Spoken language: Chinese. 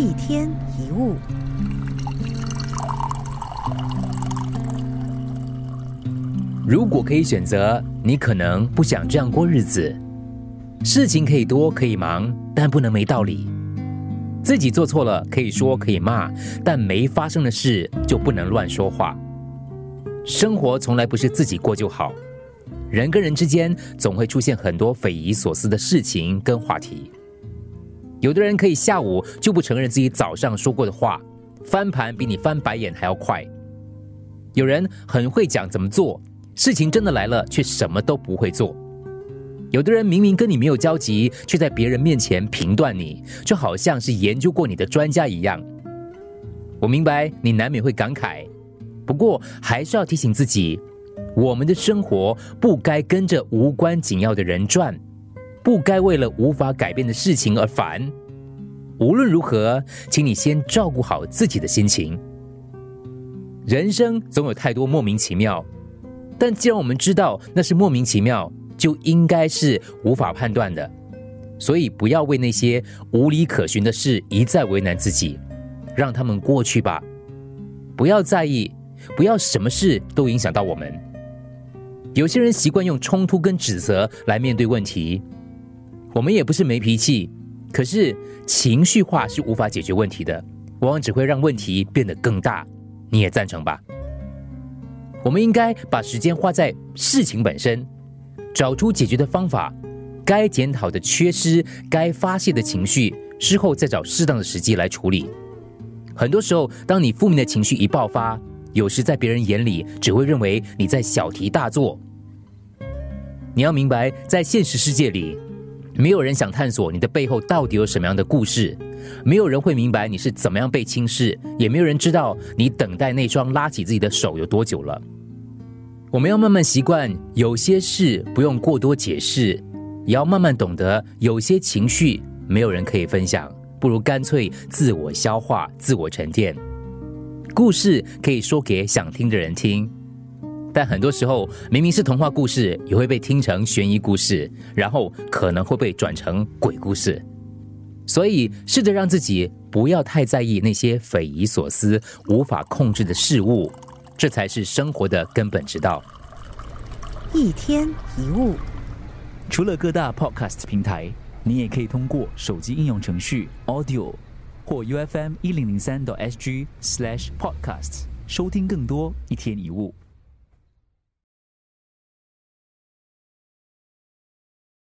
一天一物。如果可以选择，你可能不想这样过日子。事情可以多，可以忙，但不能没道理。自己做错了，可以说可以骂，但没发生的事就不能乱说话。生活从来不是自己过就好，人跟人之间总会出现很多匪夷所思的事情跟话题。有的人可以下午就不承认自己早上说过的话，翻盘比你翻白眼还要快。有人很会讲怎么做。事情真的来了，却什么都不会做。有的人明明跟你没有交集，却在别人面前评断你，就好像是研究过你的专家一样。我明白你难免会感慨，不过还是要提醒自己：我们的生活不该跟着无关紧要的人转，不该为了无法改变的事情而烦。无论如何，请你先照顾好自己的心情。人生总有太多莫名其妙。但既然我们知道那是莫名其妙，就应该是无法判断的，所以不要为那些无理可循的事一再为难自己，让他们过去吧。不要在意，不要什么事都影响到我们。有些人习惯用冲突跟指责来面对问题，我们也不是没脾气，可是情绪化是无法解决问题的，往往只会让问题变得更大。你也赞成吧？我们应该把时间花在事情本身，找出解决的方法，该检讨的缺失，该发泄的情绪，事后再找适当的时机来处理。很多时候，当你负面的情绪一爆发，有时在别人眼里只会认为你在小题大做。你要明白，在现实世界里，没有人想探索你的背后到底有什么样的故事，没有人会明白你是怎么样被轻视，也没有人知道你等待那双拉起自己的手有多久了。我们要慢慢习惯，有些事不用过多解释，也要慢慢懂得，有些情绪没有人可以分享，不如干脆自我消化、自我沉淀。故事可以说给想听的人听，但很多时候明明是童话故事，也会被听成悬疑故事，然后可能会被转成鬼故事。所以，试着让自己不要太在意那些匪夷所思、无法控制的事物。这才是生活的根本之道。一天一物，除了各大 Podcast 平台，你也可以通过手机应用程序 Audio 或 UFM 一零零三 SG Slash podcast 收听更多一天一物。